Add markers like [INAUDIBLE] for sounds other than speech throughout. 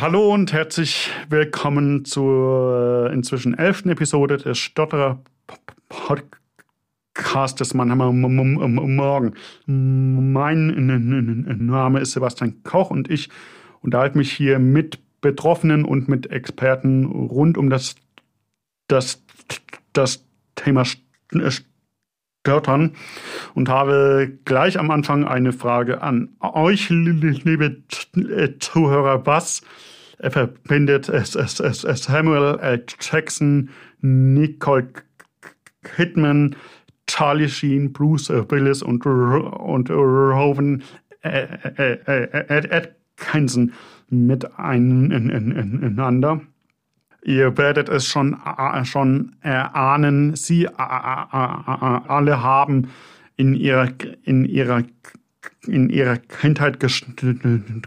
Hallo und herzlich willkommen zur inzwischen elften Episode des Stotterer Podcastes Mannheimer Morgen. Mein Name ist Sebastian Koch und ich unterhalte mich hier mit Betroffenen und mit Experten rund um das, das, das Thema Stottern und habe gleich am Anfang eine Frage an euch, liebe Zuhörer. Was verbindet Samuel L. Jackson, Nicole Kidman, Charlie Sheen, Bruce Willis und, und Rowan Atkinson miteinander? Ihr werdet es schon, äh, schon erahnen. Sie äh, äh, alle haben in ihrer, in ihrer, in ihrer Kindheit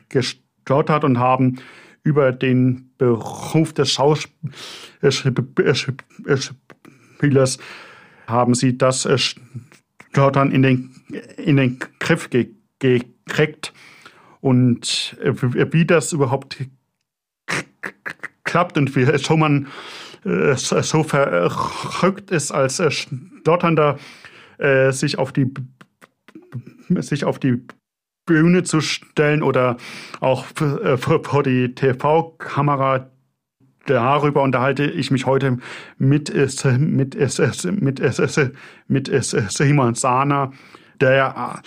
gestottert und haben über den Beruf des Schauspielers haben sie das Stottern in den, in den Griff gekriegt. Und wie das überhaupt klappt und wie Schumann äh, so verrückt ist, als äh, Stotternder äh, sich auf die sich auf die Bühne zu stellen oder auch äh, vor die TV-Kamera. Darüber unterhalte ich mich heute mit, mit, mit, mit Simon Sana, der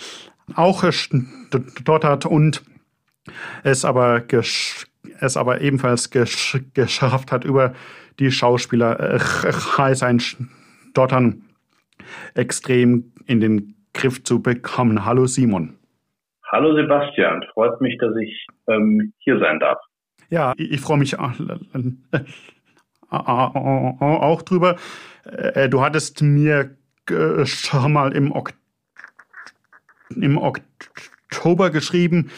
auch stottert und es aber es aber ebenfalls gesch geschafft hat, über die Schauspieler äh, sein Stottern extrem in den Griff zu bekommen. Hallo Simon. Hallo Sebastian, freut mich, dass ich ähm, hier sein darf. Ja, ich, ich freue mich auch, auch drüber. Äh, du hattest mir schon mal im, Ok im Oktober geschrieben,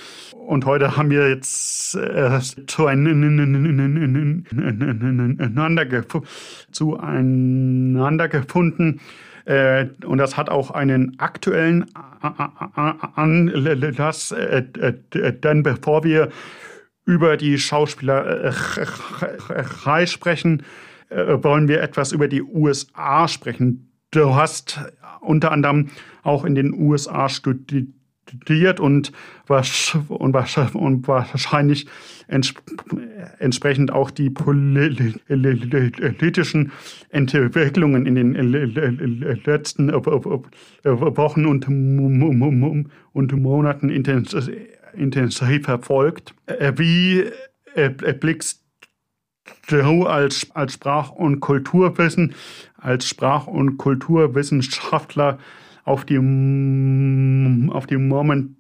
und heute haben wir jetzt äh, zueinander, gefunden. Äh, und das hat auch einen aktuellen Anlass. Äh, äh, denn bevor wir über die Schauspielerei sprechen, äh, wollen wir etwas über die USA sprechen. Du hast unter anderem auch in den USA studiert studiert und, wahrscheinlich entsprechend auch die politischen Entwicklungen in den letzten Wochen und, Monaten intensiv verfolgt. Wie blickst du als, als Sprach- und Kulturwissen, als Sprach- und Kulturwissenschaftler auf die, auf die momentane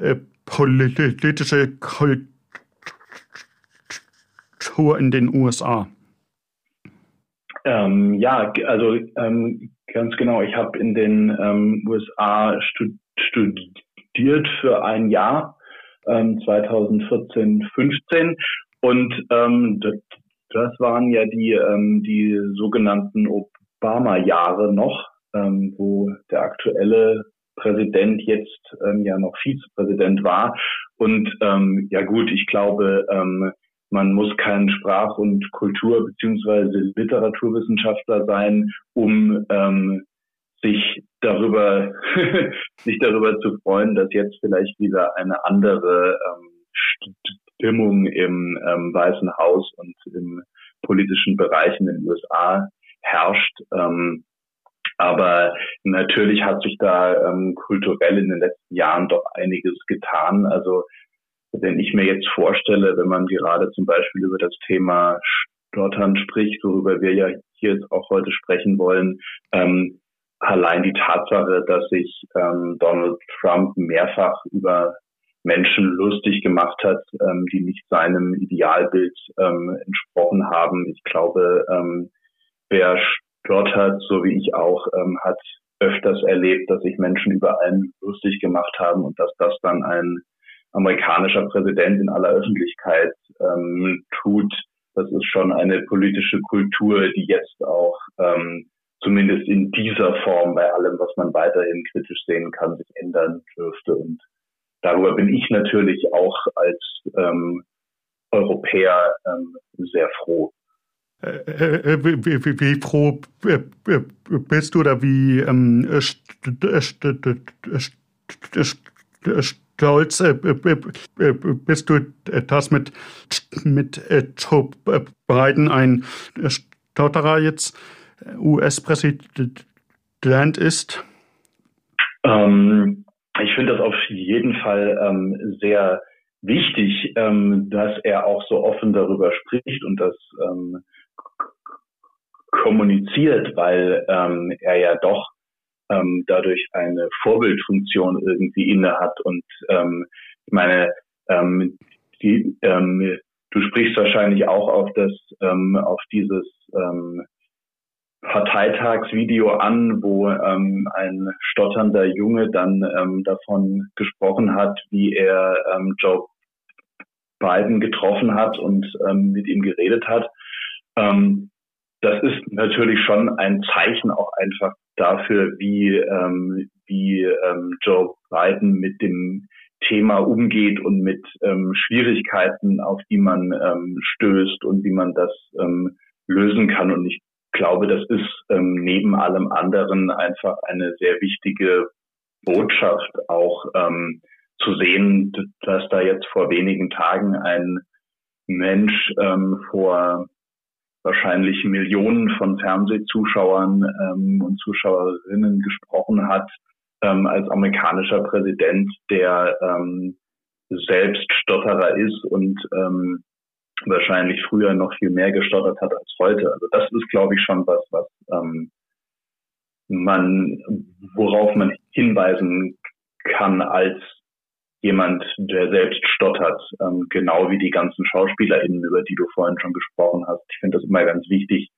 äh, politische Kultur in den USA? Ähm, ja, also ähm, ganz genau. Ich habe in den ähm, USA stud studiert für ein Jahr, 2014, ähm, 15 und ähm, das waren ja die, ähm, die sogenannten Obama-Jahre noch, ähm, wo der aktuelle Präsident jetzt ähm, ja noch Vizepräsident war. Und ähm, ja gut, ich glaube, ähm, man muss kein Sprach- und Kultur- beziehungsweise Literaturwissenschaftler sein, um ähm, sich darüber, [LAUGHS] sich darüber zu freuen, dass jetzt vielleicht wieder eine andere ähm, Stimmung im ähm, Weißen Haus und im politischen Bereich in den USA herrscht. Ähm, aber natürlich hat sich da ähm, kulturell in den letzten Jahren doch einiges getan. Also wenn ich mir jetzt vorstelle, wenn man gerade zum Beispiel über das Thema Stottern spricht, worüber wir ja hier jetzt auch heute sprechen wollen, ähm, allein die Tatsache, dass sich ähm, Donald Trump mehrfach über Menschen lustig gemacht hat, ähm, die nicht seinem Idealbild ähm, entsprochen haben. Ich glaube, ähm, wer stottert, so wie ich auch, ähm, hat öfters erlebt, dass sich Menschen über einen lustig gemacht haben und dass das dann ein amerikanischer Präsident in aller Öffentlichkeit ähm, tut. Das ist schon eine politische Kultur, die jetzt auch ähm, zumindest in dieser Form bei allem, was man weiterhin kritisch sehen kann, sich ändern dürfte und darüber bin ich natürlich auch als ähm, Europäer ähm, sehr froh. Äh, äh, äh, wie, wie, wie, froh bist du oder wie ähm, stolz bist du, dass mit, mit Joe Biden ein Stotterer jetzt US-Präsident ist? Ähm, ich finde das auf jeden Fall ähm, sehr wichtig, ähm, dass er auch so offen darüber spricht und das ähm, kommuniziert, weil ähm, er ja doch ähm, dadurch eine Vorbildfunktion irgendwie inne hat. Und ähm, ich meine, ähm, die, ähm, du sprichst wahrscheinlich auch auf das, ähm, auf dieses ähm, Parteitagsvideo an, wo ähm, ein stotternder Junge dann ähm, davon gesprochen hat, wie er ähm, Joe Biden getroffen hat und ähm, mit ihm geredet hat. Ähm, das ist natürlich schon ein Zeichen auch einfach dafür, wie, ähm, wie ähm, Joe Biden mit dem Thema umgeht und mit ähm, Schwierigkeiten, auf die man ähm, stößt und wie man das ähm, lösen kann. Und ich glaube, das ist ähm, neben allem anderen einfach eine sehr wichtige Botschaft auch ähm, zu sehen, dass da jetzt vor wenigen Tagen ein Mensch ähm, vor wahrscheinlich Millionen von Fernsehzuschauern ähm, und Zuschauerinnen gesprochen hat, ähm, als amerikanischer Präsident, der ähm, selbst Stotterer ist und ähm, wahrscheinlich früher noch viel mehr gestottert hat als heute. Also das ist, glaube ich, schon was, was ähm, man, worauf man hinweisen kann als jemand, der selbst stottert, ähm, genau wie die ganzen SchauspielerInnen, über die du vorhin schon gesprochen hast. Ich finde das immer ganz wichtig,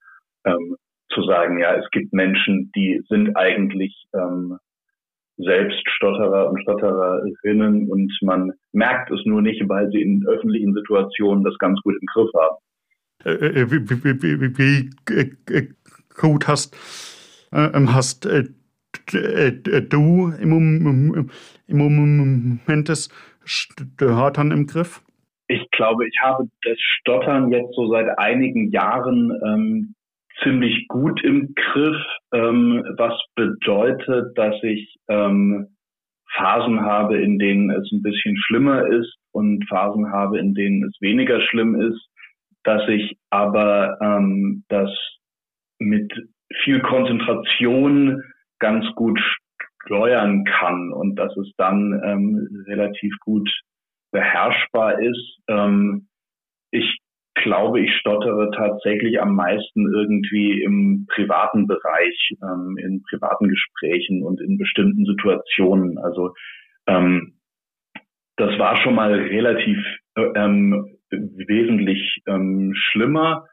ähm, zu sagen, ja, es gibt Menschen, die sind eigentlich ähm, selbst Stotterer und Stottererinnen und man merkt es nur nicht, weil sie in öffentlichen Situationen das ganz gut im Griff haben. Äh, äh wie, wie, wie, wie äh, gut hast, hast du im, im Moment das Stottern im Griff? Ich glaube, ich habe das Stottern jetzt so seit einigen Jahren ähm, ziemlich gut im Griff, ähm, was bedeutet, dass ich ähm, Phasen habe, in denen es ein bisschen schlimmer ist und Phasen habe, in denen es weniger schlimm ist, dass ich aber ähm, das mit viel Konzentration ganz gut steuern kann und dass es dann ähm, relativ gut beherrschbar ist. Ähm, glaube, ich stottere tatsächlich am meisten irgendwie im privaten Bereich, ähm, in privaten Gesprächen und in bestimmten Situationen. Also ähm, das war schon mal relativ äh, ähm, wesentlich ähm, schlimmer.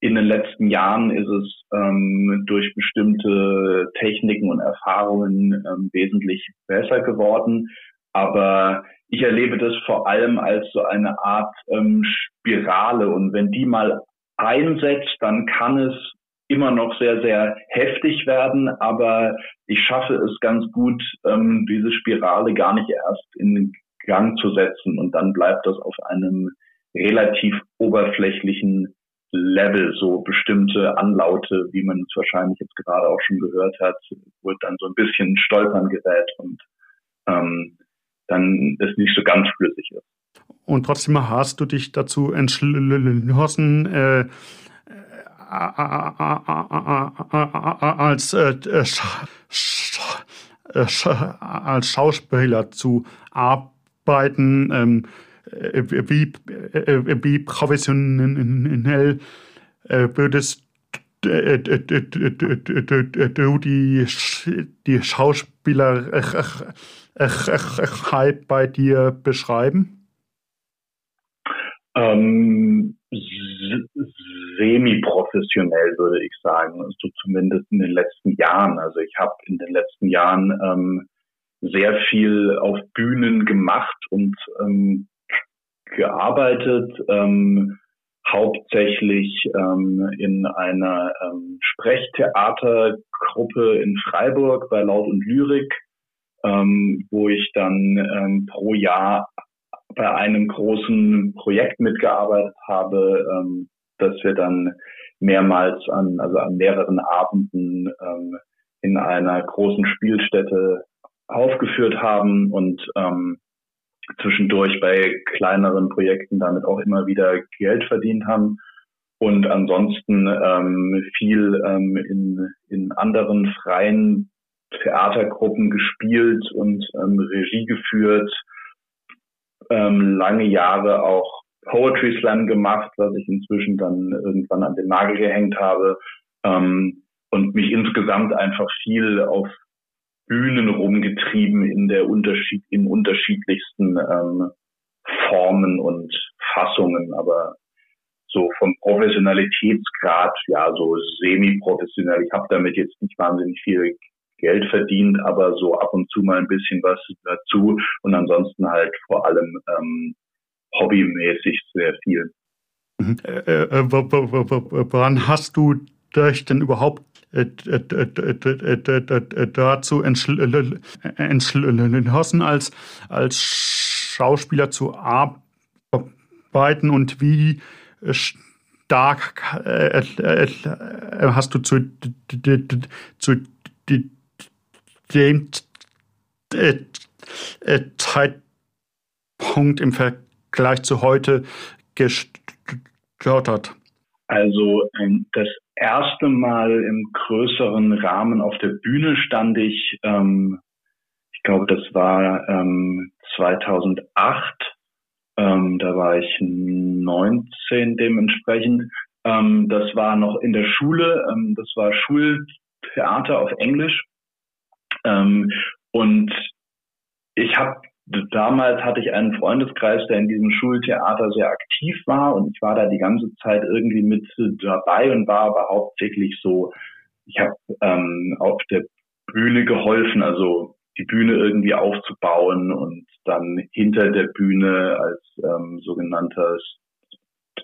In den letzten Jahren ist es ähm, durch bestimmte Techniken und Erfahrungen ähm, wesentlich besser geworden. Aber ich erlebe das vor allem als so eine Art ähm, Spirale. Und wenn die mal einsetzt, dann kann es immer noch sehr, sehr heftig werden. Aber ich schaffe es ganz gut, ähm, diese Spirale gar nicht erst in Gang zu setzen. Und dann bleibt das auf einem relativ oberflächlichen Level, so bestimmte Anlaute, wie man es wahrscheinlich jetzt gerade auch schon gehört hat, wird dann so ein bisschen stolpern gerät und ähm, dann es nicht so ganz flüssig ist. Und trotzdem hast du dich dazu entschlossen, äh, als, äh, als Schauspieler zu arbeiten. Ähm, wie, wie professionell würdest du die, die Schauspielerheit bei dir beschreiben? Ähm, semi-professionell würde ich sagen, also zumindest in den letzten Jahren. Also ich habe in den letzten Jahren ähm, sehr viel auf Bühnen gemacht und ähm, gearbeitet, ähm, hauptsächlich ähm, in einer ähm, Sprechtheatergruppe in Freiburg bei Laut und Lyrik, ähm, wo ich dann ähm, pro Jahr bei einem großen Projekt mitgearbeitet habe, ähm, dass wir dann mehrmals an, also an mehreren Abenden ähm, in einer großen Spielstätte aufgeführt haben und ähm, zwischendurch bei kleineren Projekten damit auch immer wieder Geld verdient haben und ansonsten ähm, viel ähm, in, in anderen freien Theatergruppen gespielt und ähm, Regie geführt, ähm, lange Jahre auch Poetry Slam gemacht, was ich inzwischen dann irgendwann an den Nagel gehängt habe ähm, und mich insgesamt einfach viel auf Bühnen rumgetrieben in der Unterschied in unterschiedlichsten ähm, Formen und Fassungen, aber so vom Professionalitätsgrad, ja, so semi-professionell. Ich habe damit jetzt nicht wahnsinnig viel Geld verdient, aber so ab und zu mal ein bisschen was dazu und ansonsten halt vor allem ähm, hobbymäßig sehr viel. Mhm. Äh, äh, woran hast du dich denn überhaupt dazu entschlossen, als, als Schauspieler zu arbeiten und wie stark hast du zu, zu dem Zeitpunkt im Vergleich zu heute gestottert? Also ähm, das erste Mal im größeren Rahmen auf der Bühne stand ich, ähm, ich glaube, das war ähm, 2008. Ähm, da war ich 19 dementsprechend. Ähm, das war noch in der Schule. Ähm, das war Schultheater auf Englisch. Ähm, und ich habe damals hatte ich einen Freundeskreis, der in diesem Schultheater sehr aktiv war und ich war da die ganze Zeit irgendwie mit dabei und war aber hauptsächlich so, ich habe ähm, auf der Bühne geholfen, also die Bühne irgendwie aufzubauen und dann hinter der Bühne als ähm, sogenannter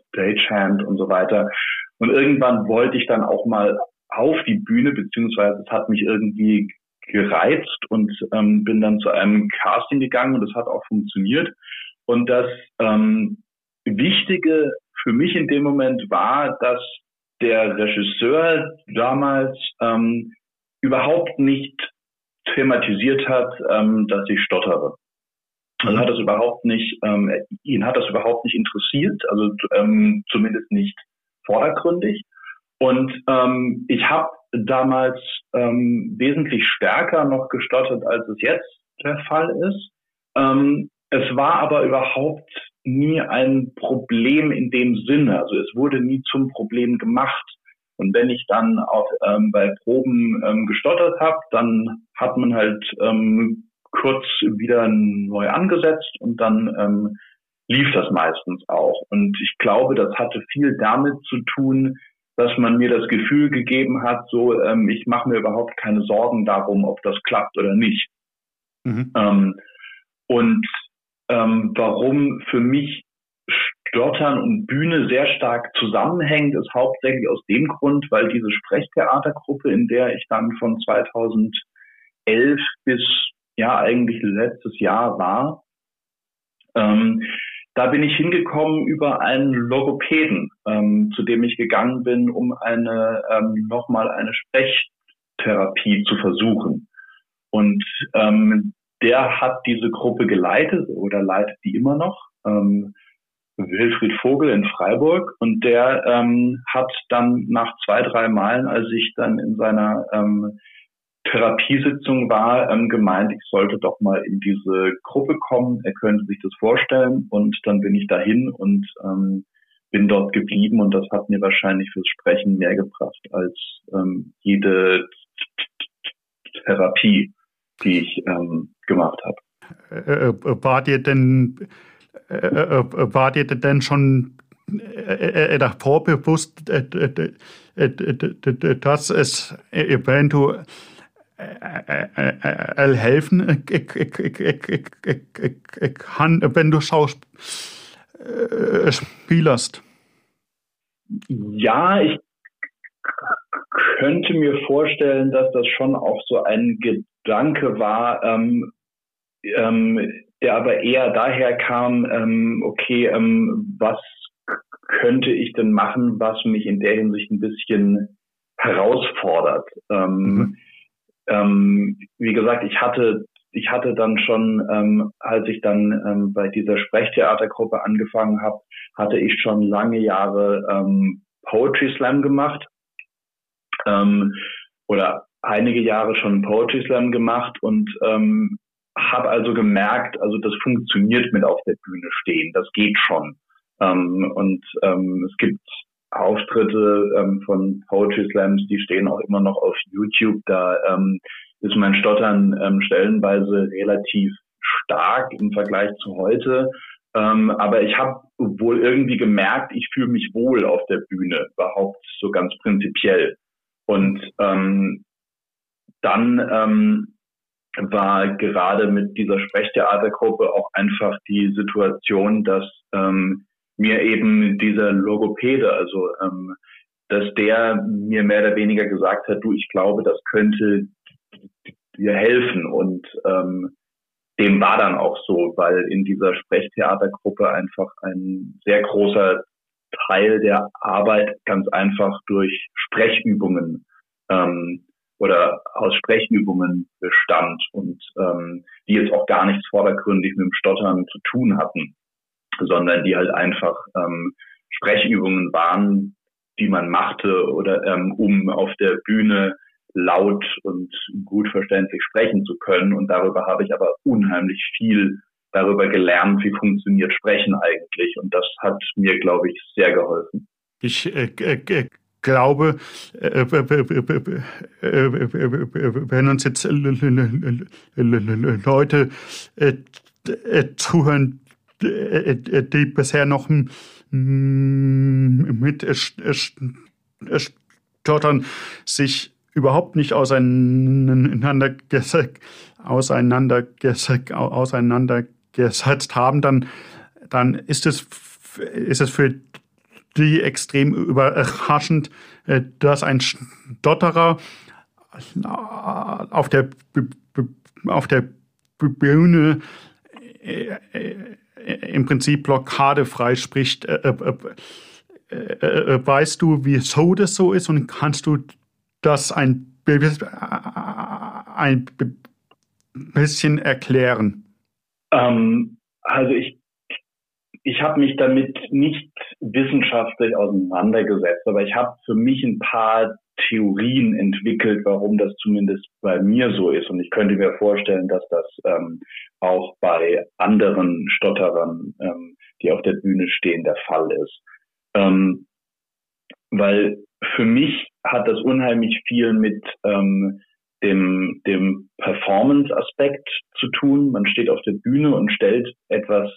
Stagehand und so weiter. Und irgendwann wollte ich dann auch mal auf die Bühne, beziehungsweise es hat mich irgendwie gereizt und ähm, bin dann zu einem Casting gegangen und das hat auch funktioniert. Und das ähm, Wichtige für mich in dem Moment war, dass der Regisseur damals ähm, überhaupt nicht thematisiert hat, ähm, dass ich stottere. Also hat das überhaupt nicht, ähm, ihn hat das überhaupt nicht interessiert, also ähm, zumindest nicht vordergründig. Und ähm, ich habe damals ähm, wesentlich stärker noch gestottert, als es jetzt der Fall ist. Ähm, es war aber überhaupt nie ein Problem in dem Sinne. Also es wurde nie zum Problem gemacht. Und wenn ich dann auch ähm, bei Proben ähm, gestottert habe, dann hat man halt ähm, kurz wieder neu angesetzt und dann ähm, lief das meistens auch. Und ich glaube, das hatte viel damit zu tun, dass man mir das Gefühl gegeben hat, so ähm, ich mache mir überhaupt keine Sorgen darum, ob das klappt oder nicht. Mhm. Ähm, und ähm, warum für mich Stottern und Bühne sehr stark zusammenhängt, ist hauptsächlich aus dem Grund, weil diese Sprechtheatergruppe, in der ich dann von 2011 bis ja eigentlich letztes Jahr war, ähm, da bin ich hingekommen über einen Logopäden, ähm, zu dem ich gegangen bin, um eine ähm, nochmal eine Sprechtherapie zu versuchen. Und ähm, der hat diese Gruppe geleitet oder leitet die immer noch. Ähm, Wilfried Vogel in Freiburg und der ähm, hat dann nach zwei, drei Malen, als ich dann in seiner ähm, Therapiesitzung war, ähm, gemeint, ich sollte doch mal in diese Gruppe kommen. Er könnte sich das vorstellen und dann bin ich dahin und ähm, bin dort geblieben und das hat mir wahrscheinlich fürs Sprechen mehr gebracht als ähm, jede Therapie, die ich ähm, gemacht habe. Äh, äh, war dir denn äh, äh war dir denn schon davor bewusst, dass es eventuell helfen kann, wenn du Schauspielerst? Ja, ich könnte mir vorstellen, dass das schon auch so ein Gedanke war, ähm, ähm, der aber eher daher kam, ähm, okay, ähm, was könnte ich denn machen, was mich in der Hinsicht ein bisschen herausfordert. Ähm, mhm. Ähm, wie gesagt, ich hatte ich hatte dann schon, ähm, als ich dann ähm, bei dieser Sprechtheatergruppe angefangen habe, hatte ich schon lange Jahre ähm, Poetry Slam gemacht ähm, oder einige Jahre schon Poetry Slam gemacht und ähm, habe also gemerkt, also das funktioniert mit auf der Bühne stehen, das geht schon. Ähm, und ähm, es gibt Auftritte ähm, von Poetry Slams, die stehen auch immer noch auf YouTube. Da ähm, ist mein Stottern ähm, stellenweise relativ stark im Vergleich zu heute. Ähm, aber ich habe wohl irgendwie gemerkt, ich fühle mich wohl auf der Bühne, überhaupt so ganz prinzipiell. Und ähm, dann ähm, war gerade mit dieser Sprechtheatergruppe auch einfach die Situation, dass ähm, mir eben dieser Logopäde, also ähm, dass der mir mehr oder weniger gesagt hat, du, ich glaube, das könnte dir helfen. Und ähm, dem war dann auch so, weil in dieser Sprechtheatergruppe einfach ein sehr großer Teil der Arbeit ganz einfach durch Sprechübungen ähm, oder aus Sprechübungen bestand und ähm, die jetzt auch gar nichts vordergründig mit dem Stottern zu tun hatten sondern die halt einfach ähm, Sprechübungen waren, die man machte oder ähm, um auf der Bühne laut und gut verständlich sprechen zu können. Und darüber habe ich aber unheimlich viel darüber gelernt, wie funktioniert Sprechen eigentlich. Und das hat mir, glaube ich, sehr geholfen. Ich äh, äh, glaube, äh, wenn uns jetzt Leute zuhören, die bisher noch mit Stottern sich überhaupt nicht auseinandergesetzt, auseinandergesetzt, auseinandergesetzt haben, dann, dann ist es, ist es für die extrem überraschend, dass ein Stotterer auf der, auf der Bühne im Prinzip blockadefrei spricht. Äh, äh, äh, weißt du, wieso das so ist und kannst du das ein, ein bisschen erklären? Ähm, also ich, ich habe mich damit nicht wissenschaftlich auseinandergesetzt, aber ich habe für mich ein paar Theorien entwickelt, warum das zumindest bei mir so ist. Und ich könnte mir vorstellen, dass das ähm, auch bei anderen Stotterern, ähm, die auf der Bühne stehen, der Fall ist. Ähm, weil für mich hat das unheimlich viel mit ähm, dem, dem Performance-Aspekt zu tun. Man steht auf der Bühne und stellt etwas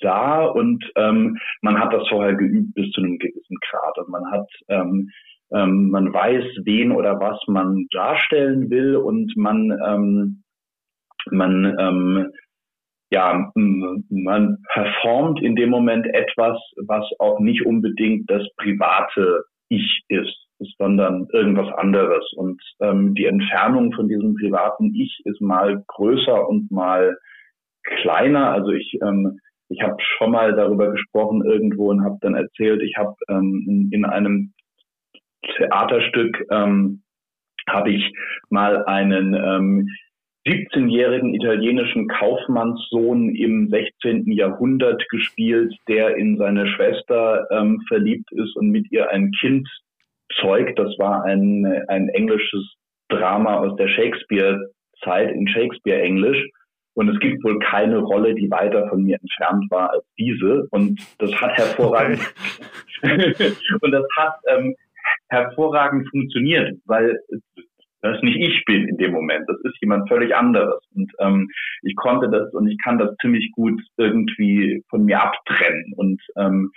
dar und ähm, man hat das vorher geübt bis zu einem gewissen Grad und man hat ähm, ähm, man weiß, wen oder was man darstellen will und man ähm, man ähm, ja man performt in dem Moment etwas, was auch nicht unbedingt das private Ich ist, sondern irgendwas anderes. Und ähm, die Entfernung von diesem privaten Ich ist mal größer und mal kleiner. Also ich ähm, ich habe schon mal darüber gesprochen irgendwo und habe dann erzählt, ich habe ähm, in, in einem Theaterstück ähm, habe ich mal einen ähm, 17-jährigen italienischen Kaufmannssohn im 16. Jahrhundert gespielt, der in seine Schwester ähm, verliebt ist und mit ihr ein Kind zeugt. Das war ein, ein englisches Drama aus der Shakespeare-Zeit in Shakespeare-Englisch. Und es gibt wohl keine Rolle, die weiter von mir entfernt war als diese. Und das hat hervorragend, [LAUGHS] und das hat ähm, hervorragend funktioniert, weil das nicht ich bin in dem Moment, das ist jemand völlig anderes. Und ähm, ich konnte das und ich kann das ziemlich gut irgendwie von mir abtrennen. Und, ähm,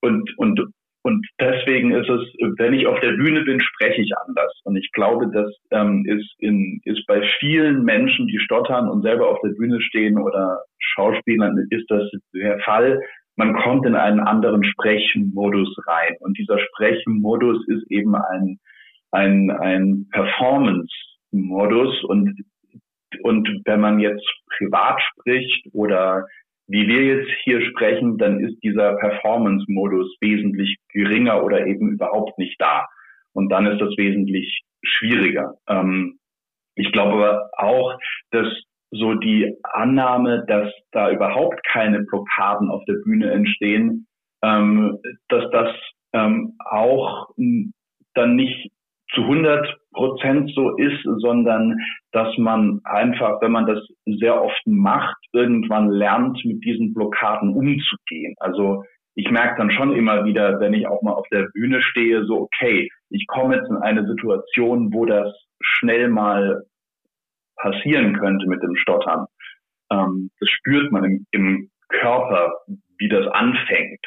und, und, und deswegen ist es, wenn ich auf der Bühne bin, spreche ich anders. Und ich glaube, das ähm, ist, in, ist bei vielen Menschen, die stottern und selber auf der Bühne stehen oder Schauspielern, ist das der Fall, man kommt in einen anderen Sprechmodus rein. Und dieser Sprechmodus ist eben ein, ein, ein Performance-Modus. Und und wenn man jetzt privat spricht oder wie wir jetzt hier sprechen, dann ist dieser Performance-Modus wesentlich geringer oder eben überhaupt nicht da. Und dann ist das wesentlich schwieriger. Ähm, ich glaube aber auch, dass so die Annahme, dass da überhaupt keine Blockaden auf der Bühne entstehen, ähm, dass das ähm, auch dann nicht zu 100 Prozent so ist, sondern dass man einfach, wenn man das sehr oft macht, irgendwann lernt, mit diesen Blockaden umzugehen. Also ich merke dann schon immer wieder, wenn ich auch mal auf der Bühne stehe, so, okay, ich komme jetzt in eine Situation, wo das schnell mal passieren könnte mit dem Stottern. Ähm, das spürt man im, im Körper, wie das anfängt.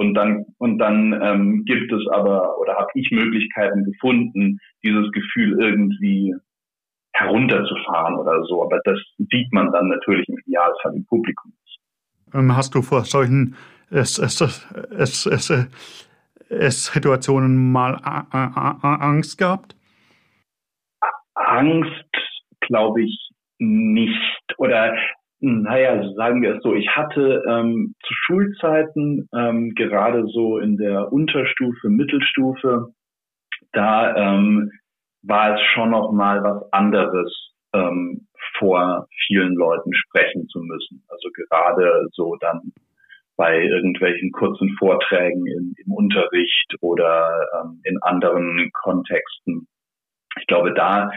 Und dann, und dann ähm, gibt es aber oder habe ich Möglichkeiten gefunden, dieses Gefühl irgendwie herunterzufahren oder so. Aber das sieht man dann natürlich im Idealfall im Publikum. Ähm, hast du vor solchen es, es, es, es, es Situationen mal Angst gehabt? Angst glaube ich nicht. Oder naja, sagen wir es so, ich hatte ähm, zu Schulzeiten, ähm, gerade so in der Unterstufe, Mittelstufe, da ähm, war es schon noch mal was anderes, ähm, vor vielen Leuten sprechen zu müssen. Also gerade so dann bei irgendwelchen kurzen Vorträgen in, im Unterricht oder ähm, in anderen Kontexten. Ich glaube, da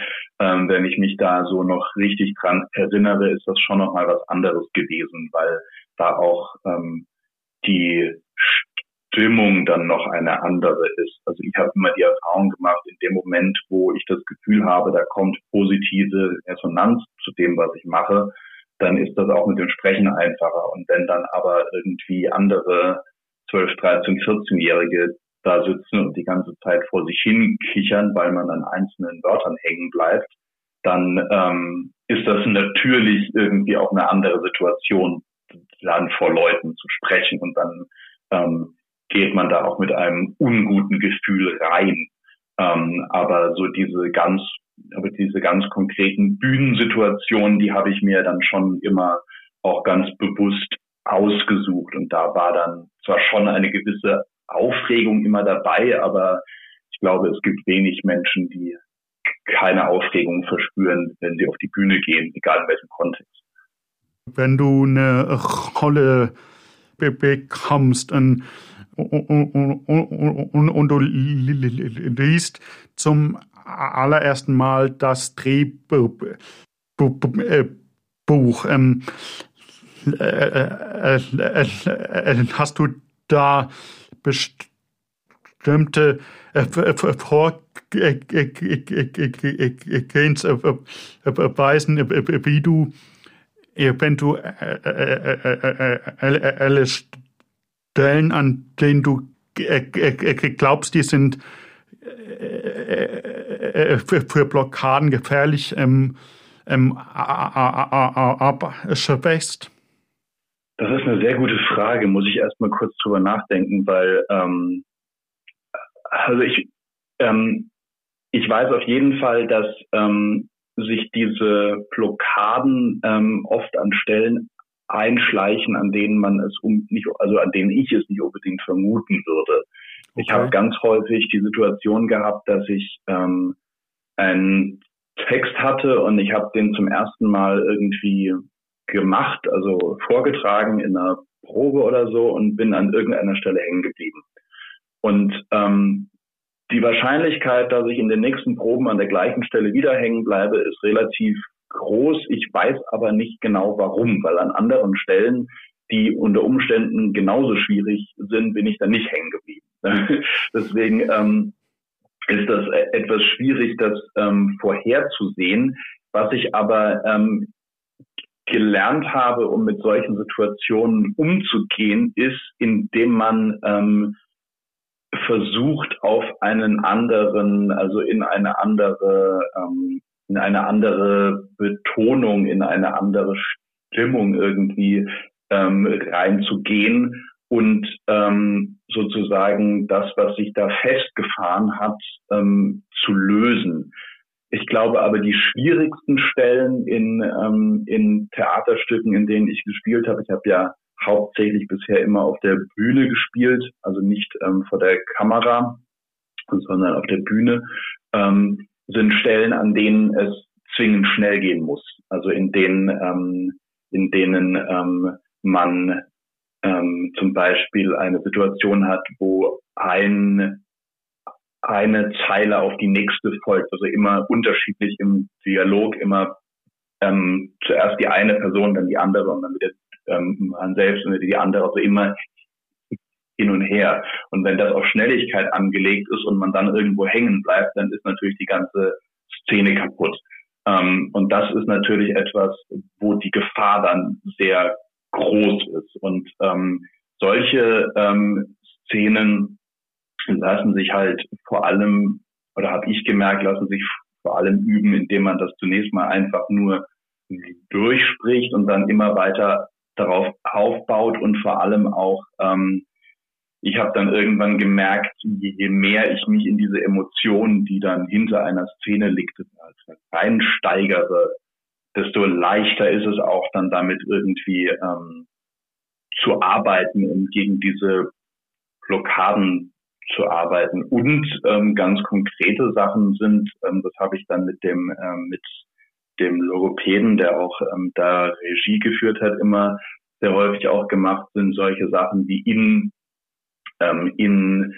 ähm, wenn ich mich da so noch richtig dran erinnere, ist das schon noch mal was anderes gewesen, weil da auch ähm, die Stimmung dann noch eine andere ist. Also ich habe immer die Erfahrung gemacht, in dem Moment, wo ich das Gefühl habe, da kommt positive Resonanz zu dem, was ich mache, dann ist das auch mit dem Sprechen einfacher. Und wenn dann aber irgendwie andere 12, 13, 14-Jährige da sitzen und die ganze Zeit vor sich hin kichern, weil man an einzelnen Wörtern hängen bleibt, dann ähm, ist das natürlich irgendwie auch eine andere Situation, dann vor Leuten zu sprechen und dann ähm, geht man da auch mit einem unguten Gefühl rein. Ähm, aber so diese ganz, aber diese ganz konkreten Bühnensituationen, die habe ich mir dann schon immer auch ganz bewusst ausgesucht und da war dann zwar schon eine gewisse Aufregung immer dabei, aber ich glaube, es gibt wenig Menschen, die keine Aufregung verspüren, wenn sie auf die Bühne gehen, egal in welchem Kontext. Wenn du eine Rolle bekommst und, und, und, und du liest zum allerersten Mal das Drehbuch, hast du da bestimmte Vorgehensweisen, wie du eventuelle Stellen, an denen du glaubst, die sind für Blockaden gefährlich, ähm, ähm, abschwächst? Das ist eine sehr gute Frage, muss ich erstmal kurz drüber nachdenken, weil ähm, also ich, ähm, ich weiß auf jeden Fall, dass ähm, sich diese Blockaden ähm, oft an Stellen einschleichen, an denen man es um nicht, also an denen ich es nicht unbedingt vermuten würde. Okay. Ich habe ganz häufig die Situation gehabt, dass ich ähm, einen Text hatte und ich habe den zum ersten Mal irgendwie gemacht, also vorgetragen in einer Probe oder so und bin an irgendeiner Stelle hängen geblieben. Und ähm, die Wahrscheinlichkeit, dass ich in den nächsten Proben an der gleichen Stelle wieder hängen bleibe, ist relativ groß. Ich weiß aber nicht genau warum, weil an anderen Stellen, die unter Umständen genauso schwierig sind, bin ich dann nicht hängen geblieben. [LAUGHS] Deswegen ähm, ist das e-, etwas schwierig, das ähm, vorherzusehen. Was ich aber ähm, gelernt habe, um mit solchen Situationen umzugehen, ist, indem man ähm, versucht, auf einen anderen, also in eine andere, ähm, in eine andere Betonung, in eine andere Stimmung irgendwie ähm, reinzugehen und ähm, sozusagen das, was sich da festgefahren hat, ähm, zu lösen ich glaube aber die schwierigsten Stellen in, ähm, in Theaterstücken, in denen ich gespielt habe, ich habe ja hauptsächlich bisher immer auf der Bühne gespielt, also nicht ähm, vor der Kamera, sondern auf der Bühne, ähm, sind Stellen, an denen es zwingend schnell gehen muss. Also in denen, ähm, in denen ähm, man ähm, zum Beispiel eine Situation hat, wo ein eine Zeile auf die nächste folgt, also immer unterschiedlich im Dialog, immer ähm, zuerst die eine Person, dann die andere und dann wieder ähm, man selbst und die andere, also immer hin und her. Und wenn das auf Schnelligkeit angelegt ist und man dann irgendwo hängen bleibt, dann ist natürlich die ganze Szene kaputt. Ähm, und das ist natürlich etwas, wo die Gefahr dann sehr groß ist. Und ähm, solche ähm, Szenen lassen sich halt vor allem, oder habe ich gemerkt, lassen sich vor allem üben, indem man das zunächst mal einfach nur durchspricht und dann immer weiter darauf aufbaut und vor allem auch, ähm, ich habe dann irgendwann gemerkt, je mehr ich mich in diese Emotionen, die dann hinter einer Szene liegt, reinsteigere, desto leichter ist es auch dann damit irgendwie ähm, zu arbeiten und gegen diese Blockaden zu arbeiten. Und ähm, ganz konkrete Sachen sind, ähm, das habe ich dann mit dem ähm, mit dem Logopäden, der auch ähm, da Regie geführt hat, immer sehr häufig auch gemacht, sind solche Sachen wie in ähm, in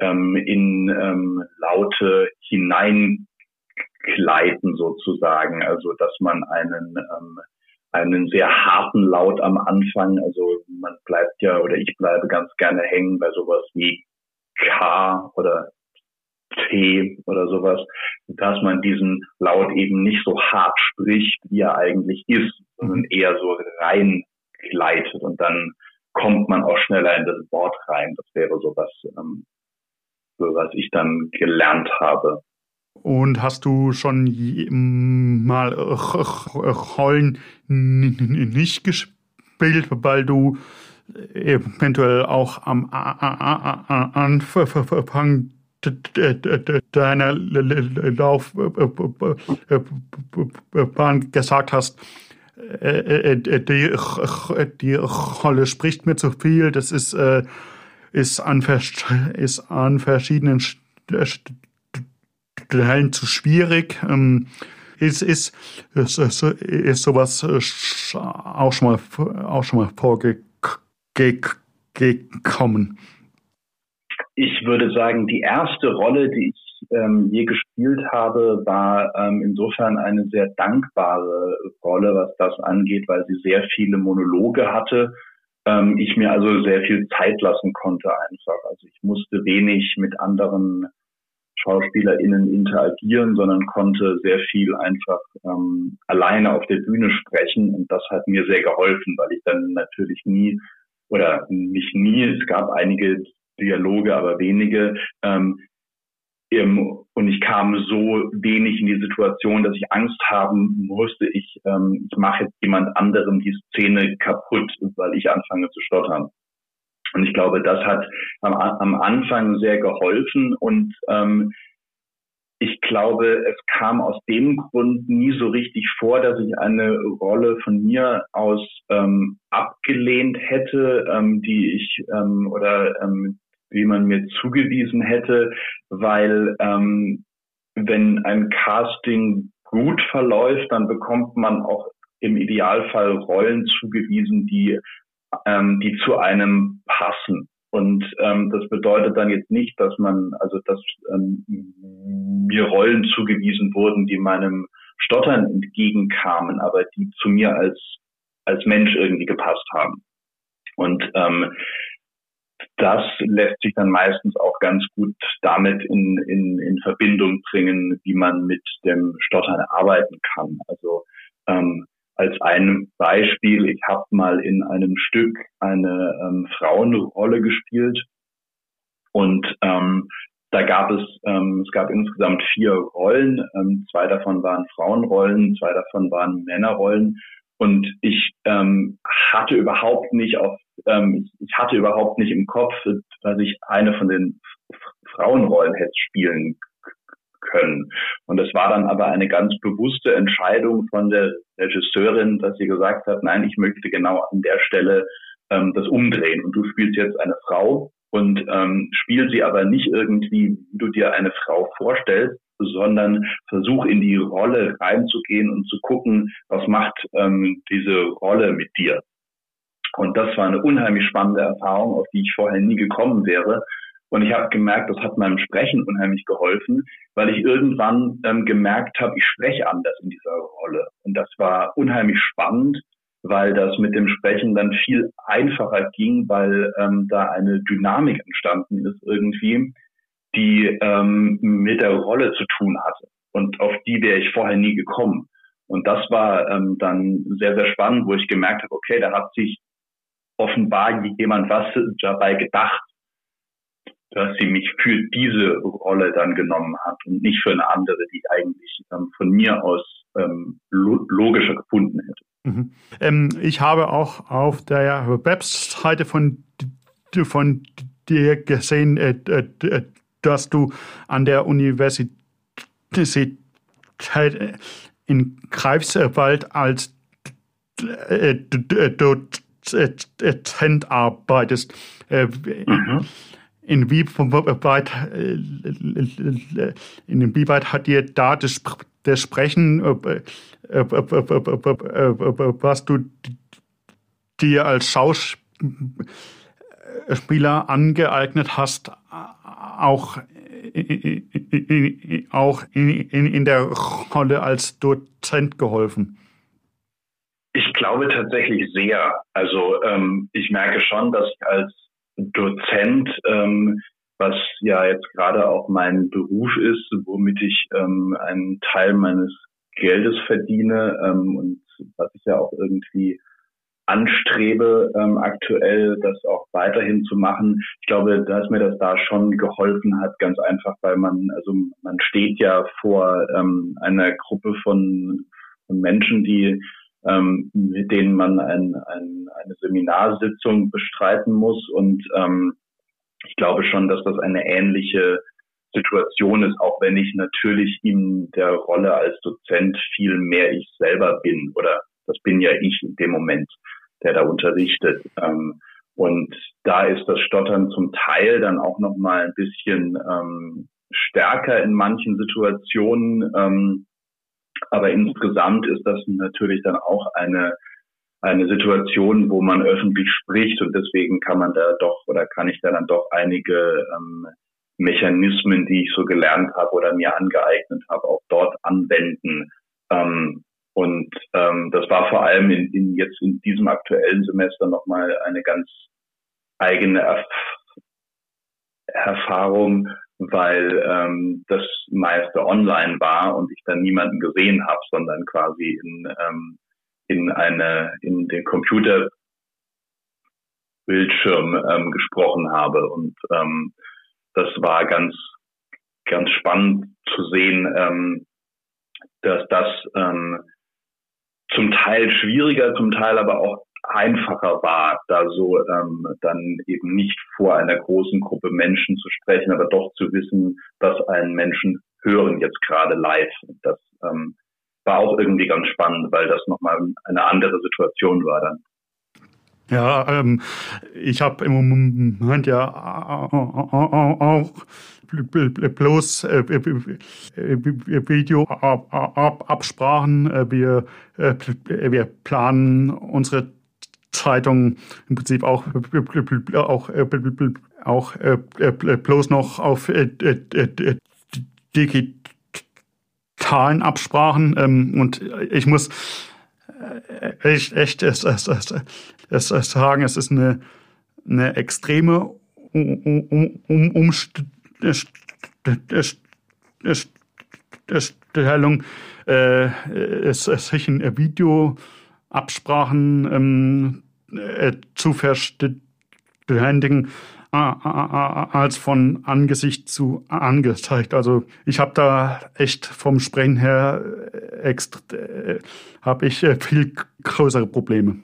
ähm, in ähm, Laute hineingleiten sozusagen, also dass man einen ähm, einen sehr harten Laut am Anfang, also man bleibt ja oder ich bleibe ganz gerne hängen bei sowas wie K oder T oder sowas, dass man diesen Laut eben nicht so hart spricht, wie er eigentlich ist, sondern mhm. eher so reingleitet und dann kommt man auch schneller in das Wort rein. Das wäre sowas, ähm, so was ich dann gelernt habe. Und hast du schon mal Rollen nicht gespielt, weil du eventuell auch am Anfang deiner Laufbahn gesagt hast, die, Rolle spricht mir zu viel, das ist, ist, an, ist an verschiedenen Stellen zu schwierig. Ist, ist, ist, ist sowas auch schon mal, auch schon mal vorgekommen? Gekommen? Ich würde sagen, die erste Rolle, die ich ähm, je gespielt habe, war ähm, insofern eine sehr dankbare Rolle, was das angeht, weil sie sehr viele Monologe hatte. Ähm, ich mir also sehr viel Zeit lassen konnte einfach. Also ich musste wenig mit anderen SchauspielerInnen interagieren, sondern konnte sehr viel einfach ähm, alleine auf der Bühne sprechen. Und das hat mir sehr geholfen, weil ich dann natürlich nie oder nicht nie, es gab einige Dialoge, aber wenige. Ähm, und ich kam so wenig in die Situation, dass ich Angst haben musste, ich, ähm, ich mache jetzt jemand anderem die Szene kaputt, weil ich anfange zu stottern. Und ich glaube, das hat am, am Anfang sehr geholfen und ähm, ich glaube, es kam aus dem Grund nie so richtig vor, dass ich eine Rolle von mir aus ähm, abgelehnt hätte, ähm, die ich ähm, oder ähm, wie man mir zugewiesen hätte, weil ähm, wenn ein Casting gut verläuft, dann bekommt man auch im Idealfall Rollen zugewiesen, die ähm, die zu einem passen. Und ähm, das bedeutet dann jetzt nicht, dass man, also dass ähm, mir Rollen zugewiesen wurden, die meinem Stottern entgegenkamen, aber die zu mir als als Mensch irgendwie gepasst haben. Und ähm, das lässt sich dann meistens auch ganz gut damit in, in, in Verbindung bringen, wie man mit dem Stottern arbeiten kann. Also ähm, als ein Beispiel, ich habe mal in einem Stück eine ähm, Frauenrolle gespielt. Und ähm, da gab es, ähm, es gab insgesamt vier Rollen, ähm, zwei davon waren Frauenrollen, zwei davon waren Männerrollen. Und ich ähm, hatte überhaupt nicht auf, ähm, ich hatte überhaupt nicht im Kopf, dass ich eine von den Frauenrollen hätte spielen können. Und es war dann aber eine ganz bewusste Entscheidung von der Regisseurin, dass sie gesagt hat, nein, ich möchte genau an der Stelle ähm, das umdrehen. Und du spielst jetzt eine Frau und ähm, spiel sie aber nicht irgendwie, wie du dir eine Frau vorstellst, sondern versuch in die Rolle reinzugehen und zu gucken, was macht ähm, diese Rolle mit dir. Und das war eine unheimlich spannende Erfahrung, auf die ich vorher nie gekommen wäre. Und ich habe gemerkt, das hat meinem Sprechen unheimlich geholfen, weil ich irgendwann ähm, gemerkt habe, ich spreche anders in dieser Rolle. Und das war unheimlich spannend, weil das mit dem Sprechen dann viel einfacher ging, weil ähm, da eine Dynamik entstanden ist irgendwie, die ähm, mit der Rolle zu tun hatte. Und auf die wäre ich vorher nie gekommen. Und das war ähm, dann sehr, sehr spannend, wo ich gemerkt habe, okay, da hat sich offenbar jemand was dabei gedacht, dass sie mich für diese Rolle dann genommen hat und nicht für eine andere, die eigentlich ähm, von mir aus ähm, lo logischer gefunden hätte. Mhm. Ähm, ich habe auch auf der Webseite von, von dir gesehen, äh, äh, dass du an der Universität in Greifswald als äh, Dozent arbeitest. Mhm. Inwieweit, inwieweit hat dir da das, das Sprechen, was du dir als Schauspieler angeeignet hast, auch, auch in, in, der Rolle als Dozent geholfen? Ich glaube tatsächlich sehr. Also ähm, ich merke schon, dass ich als Dozent, ähm, was ja jetzt gerade auch mein Beruf ist, womit ich ähm, einen Teil meines Geldes verdiene ähm, und was ich ja auch irgendwie anstrebe, ähm, aktuell das auch weiterhin zu machen. Ich glaube, dass mir das da schon geholfen hat, ganz einfach, weil man, also man steht ja vor ähm, einer Gruppe von, von Menschen, die ähm, mit denen man ein, ein, eine Seminarsitzung bestreiten muss. Und ähm, ich glaube schon, dass das eine ähnliche Situation ist, auch wenn ich natürlich in der Rolle als Dozent viel mehr ich selber bin oder das bin ja ich in dem Moment, der da unterrichtet. Ähm, und da ist das Stottern zum Teil dann auch noch mal ein bisschen ähm, stärker in manchen Situationen. Ähm, aber insgesamt ist das natürlich dann auch eine, eine Situation, wo man öffentlich spricht und deswegen kann man da doch oder kann ich da dann doch einige ähm, Mechanismen, die ich so gelernt habe oder mir angeeignet habe, auch dort anwenden. Ähm, und ähm, das war vor allem in, in jetzt in diesem aktuellen Semester nochmal eine ganz eigene Erf Erfahrung, weil ähm, das meiste online war und ich dann niemanden gesehen habe, sondern quasi in, ähm, in eine in den Computerbildschirm ähm, gesprochen habe. Und ähm, das war ganz ganz spannend zu sehen, ähm, dass das ähm, zum Teil schwieriger, zum Teil aber auch einfacher war, da so ähm, dann eben nicht vor einer großen Gruppe Menschen zu sprechen, aber doch zu wissen, dass einen Menschen hören jetzt gerade live. Das ähm, war auch irgendwie ganz spannend, weil das nochmal eine andere Situation war dann. Ja, ähm, ich habe im Moment ja auch bloß äh, Videoabsprachen. Wir, wir planen unsere Zeitung im Prinzip auch, auch, auch bloß noch auf digitalen Absprachen. Und ich muss echt, echt es, es, es, es sagen, es ist eine, eine extreme Umstellung, äh, sich ein Video Absprachen ähm, äh, zu verständigen als von Angesicht zu angezeigt. Also ich habe da echt vom Sprechen her äh, äh, habe ich viel größere Probleme.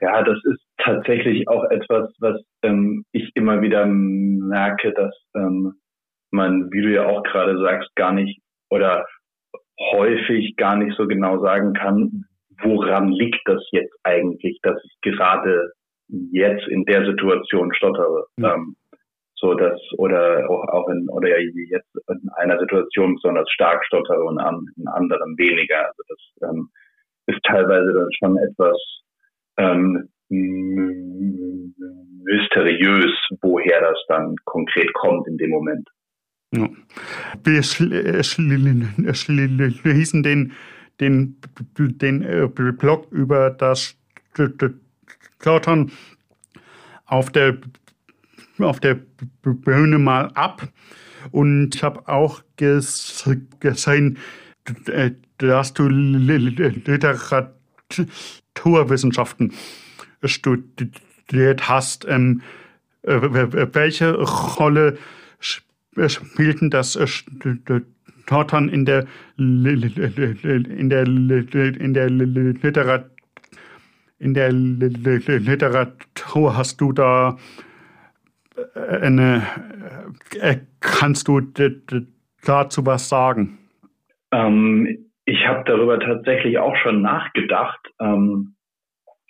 Ja, das ist tatsächlich auch etwas, was ähm, ich immer wieder merke, dass ähm, man, wie du ja auch gerade sagst, gar nicht oder häufig gar nicht so genau sagen kann, woran liegt das jetzt eigentlich, dass ich gerade jetzt in der Situation stottere. Ja. Ähm, so dass oder auch, auch in oder ja jetzt in einer Situation besonders stark stottere und an, in anderen weniger. Also das ähm, ist teilweise dann schon etwas ähm, mysteriös, woher das dann konkret kommt in dem Moment. Ja. Wir schließen den, den, den äh, Blog über das Klottern auf der, auf der Bühne mal ab. Und ich habe auch gesehen, dass du Literaturwissenschaften studiert hast. Ähm, welche Rolle spielten das Stottern in der, in der, in der Literatur? In der Literatur hast du da eine, kannst du dazu was sagen? Ähm, ich habe darüber tatsächlich auch schon nachgedacht. Ähm,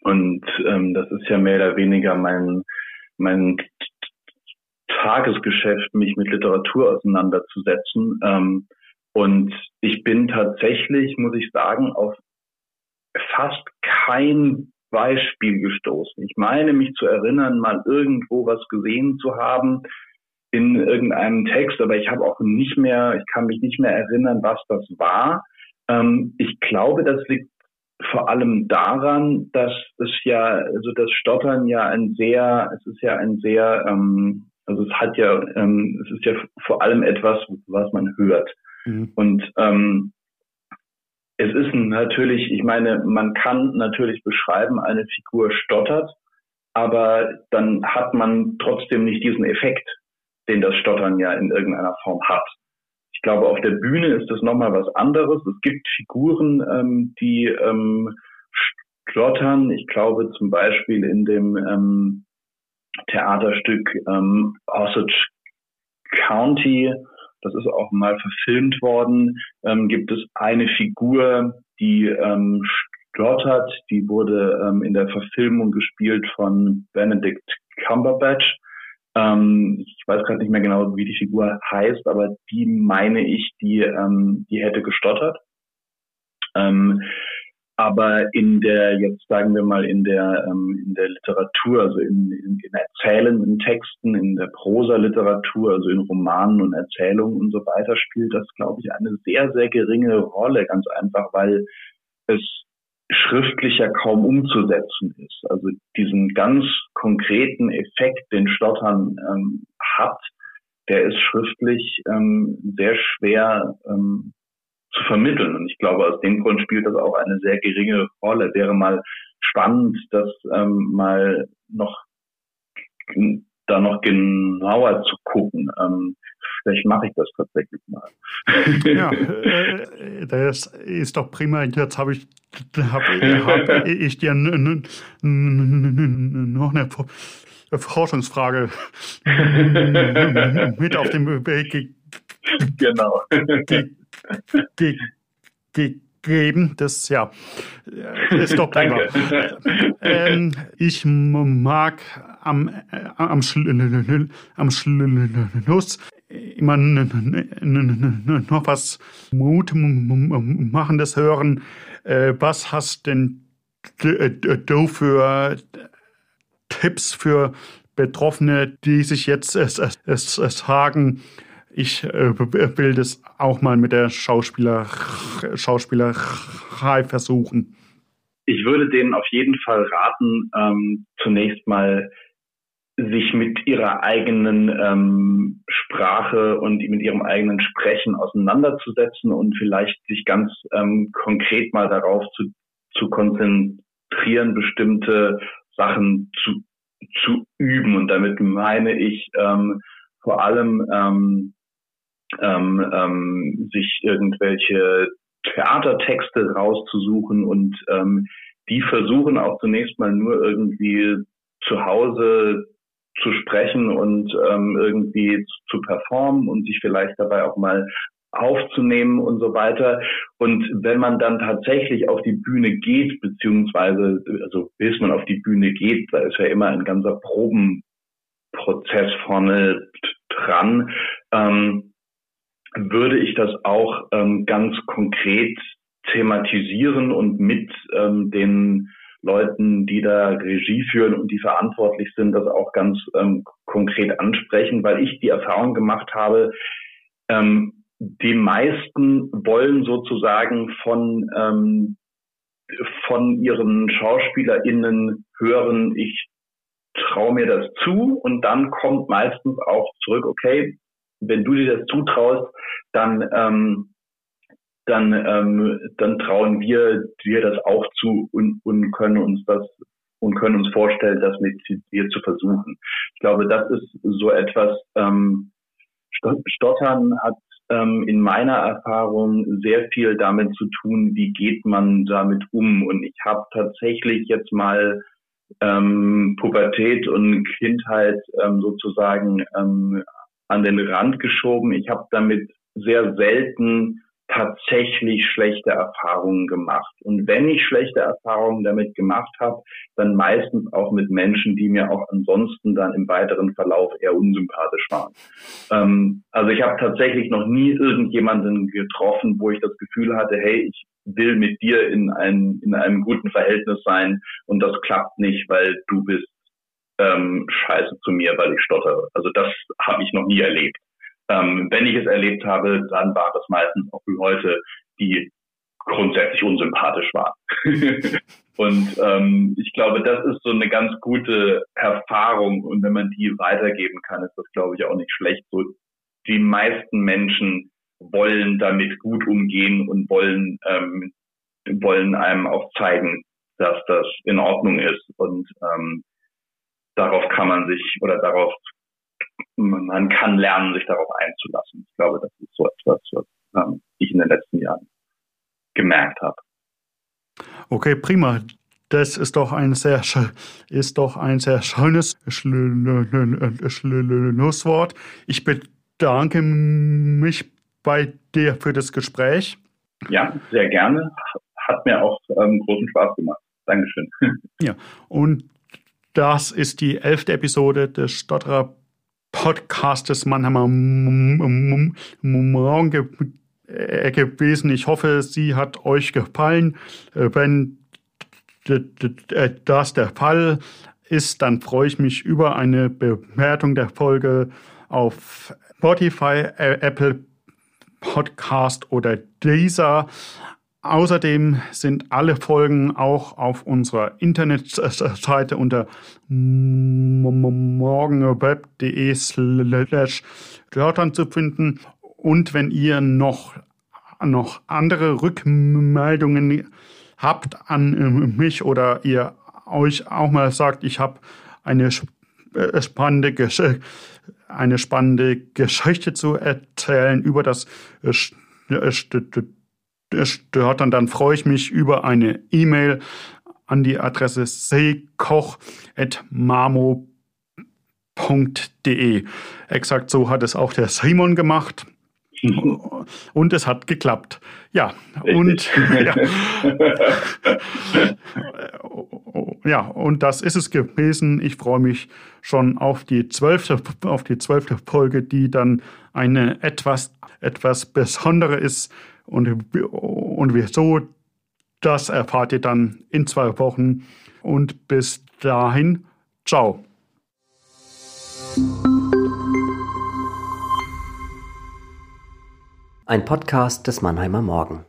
und ähm, das ist ja mehr oder weniger mein, mein Tagesgeschäft, mich mit Literatur auseinanderzusetzen. Ähm, und ich bin tatsächlich, muss ich sagen, auf fast kein Beispiel gestoßen. Ich meine mich zu erinnern, mal irgendwo was gesehen zu haben, in irgendeinem Text, aber ich habe auch nicht mehr, ich kann mich nicht mehr erinnern, was das war. Ähm, ich glaube, das liegt vor allem daran, dass es ja, also das Stottern ja ein sehr, es ist ja ein sehr, ähm, also es hat ja, ähm, es ist ja vor allem etwas, was man hört. Mhm. Und ähm, es ist natürlich, ich meine, man kann natürlich beschreiben, eine Figur stottert, aber dann hat man trotzdem nicht diesen Effekt, den das Stottern ja in irgendeiner Form hat. Ich glaube, auf der Bühne ist das nochmal was anderes. Es gibt Figuren, ähm, die ähm, stottern. Ich glaube zum Beispiel in dem ähm, Theaterstück ähm, Osage County, das ist auch mal verfilmt worden, ähm, gibt es eine Figur, die ähm, stottert. Die wurde ähm, in der Verfilmung gespielt von Benedict Cumberbatch. Ähm, ich weiß gerade nicht mehr genau, wie die Figur heißt, aber die meine ich, die, ähm, die hätte gestottert. Ähm, aber in der, jetzt sagen wir mal, in der, ähm, in der Literatur, also in, in, in erzählenden Texten, in der Prosa-Literatur, also in Romanen und Erzählungen und so weiter, spielt das, glaube ich, eine sehr, sehr geringe Rolle, ganz einfach, weil es schriftlich ja kaum umzusetzen ist. Also diesen ganz konkreten Effekt, den Stottern ähm, hat, der ist schriftlich ähm, sehr schwer ähm, zu vermitteln. Und ich glaube, aus dem Grund spielt das auch eine sehr geringe Rolle. Wäre mal spannend, das ähm, mal noch da noch genauer zu gucken. Ähm, vielleicht mache ich das tatsächlich mal. ja, [LAUGHS] äh, das ist doch prima. Jetzt habe ich, hab, hab ich dir noch eine Forschungsfrage [LAUGHS] mit auf dem Weg genau. gegeben. Das ja, ist doch prima. ähm, ich mag am, am, Schl am Schluss immer noch was Mutmachendes hören. Äh, was hast denn du für Tipps für Betroffene, die sich jetzt sagen, ich äh, will das auch mal mit der Schauspieler, Schauspielerei versuchen. Ich würde denen auf jeden Fall raten, ähm, zunächst mal sich mit ihrer eigenen ähm, Sprache und mit ihrem eigenen Sprechen auseinanderzusetzen und vielleicht sich ganz ähm, konkret mal darauf zu, zu konzentrieren, bestimmte Sachen zu, zu üben. Und damit meine ich ähm, vor allem ähm, ähm, ähm, sich irgendwelche Theatertexte rauszusuchen und ähm, die versuchen auch zunächst mal nur irgendwie zu Hause zu sprechen und ähm, irgendwie zu performen und sich vielleicht dabei auch mal aufzunehmen und so weiter. Und wenn man dann tatsächlich auf die Bühne geht, beziehungsweise also bis man auf die Bühne geht, da ist ja immer ein ganzer Probenprozess vorne dran, ähm, würde ich das auch ähm, ganz konkret thematisieren und mit ähm, den Leuten, die da Regie führen und die verantwortlich sind, das auch ganz ähm, konkret ansprechen, weil ich die Erfahrung gemacht habe, ähm, die meisten wollen sozusagen von, ähm, von ihren SchauspielerInnen hören, ich traue mir das zu und dann kommt meistens auch zurück, okay, wenn du dir das zutraust, dann, ähm, dann, ähm, dann trauen wir dir das auch zu und, und können uns das und können uns vorstellen, das mit dir zu versuchen. Ich glaube, das ist so etwas, ähm, Stottern hat ähm, in meiner Erfahrung sehr viel damit zu tun, wie geht man damit um. Und ich habe tatsächlich jetzt mal ähm, Pubertät und Kindheit ähm, sozusagen ähm, an den Rand geschoben. Ich habe damit sehr selten tatsächlich schlechte Erfahrungen gemacht. Und wenn ich schlechte Erfahrungen damit gemacht habe, dann meistens auch mit Menschen, die mir auch ansonsten dann im weiteren Verlauf eher unsympathisch waren. Ähm, also ich habe tatsächlich noch nie irgendjemanden getroffen, wo ich das Gefühl hatte, hey, ich will mit dir in, ein, in einem guten Verhältnis sein und das klappt nicht, weil du bist ähm, scheiße zu mir, weil ich stottere. Also das habe ich noch nie erlebt. Ähm, wenn ich es erlebt habe, dann war das meistens auch wie heute, die grundsätzlich unsympathisch waren. [LAUGHS] und ähm, ich glaube, das ist so eine ganz gute Erfahrung. Und wenn man die weitergeben kann, ist das, glaube ich, auch nicht schlecht. So die meisten Menschen wollen damit gut umgehen und wollen ähm, wollen einem auch zeigen, dass das in Ordnung ist. Und ähm, darauf kann man sich oder darauf man kann lernen, sich darauf einzulassen. Ich glaube, das ist so etwas, was ähm, ich in den letzten Jahren gemerkt habe. Okay, prima. Das ist doch ein sehr, ist doch ein sehr schönes Schlusswort. Ich bedanke mich bei dir für das Gespräch. Ja, sehr gerne. Hat mir auch ähm, großen Spaß gemacht. Dankeschön. Ja, und das ist die elfte Episode des Stotterer Podcastes Mannheimer Morgen gewesen. Ich hoffe, sie hat euch gefallen. Äh, wenn das der Fall ist, dann freue ich mich über eine Bewertung der Folge auf Spotify, Apple Podcast oder dieser. Außerdem sind alle Folgen auch auf unserer Internetseite unter morgenweb.de slash zu finden. Und wenn ihr noch, noch andere Rückmeldungen habt an mich oder ihr euch auch mal sagt, ich habe eine äh, spannende Geschichte, eine spannende Geschichte zu erzählen über das stört, dann, dann freue ich mich über eine E-Mail an die Adresse seekoch.mamo.de. Exakt so hat es auch der Simon gemacht. [LAUGHS] Und es hat geklappt. Ja, und [LAUGHS] ja. [LAUGHS] ja, und das ist es gewesen. Ich freue mich schon auf die zwölfte, auf die zwölfte Folge, die dann eine etwas, etwas besondere ist. Und, und wieso, das erfahrt ihr dann in zwei Wochen. Und bis dahin, ciao. Ein Podcast des Mannheimer Morgen.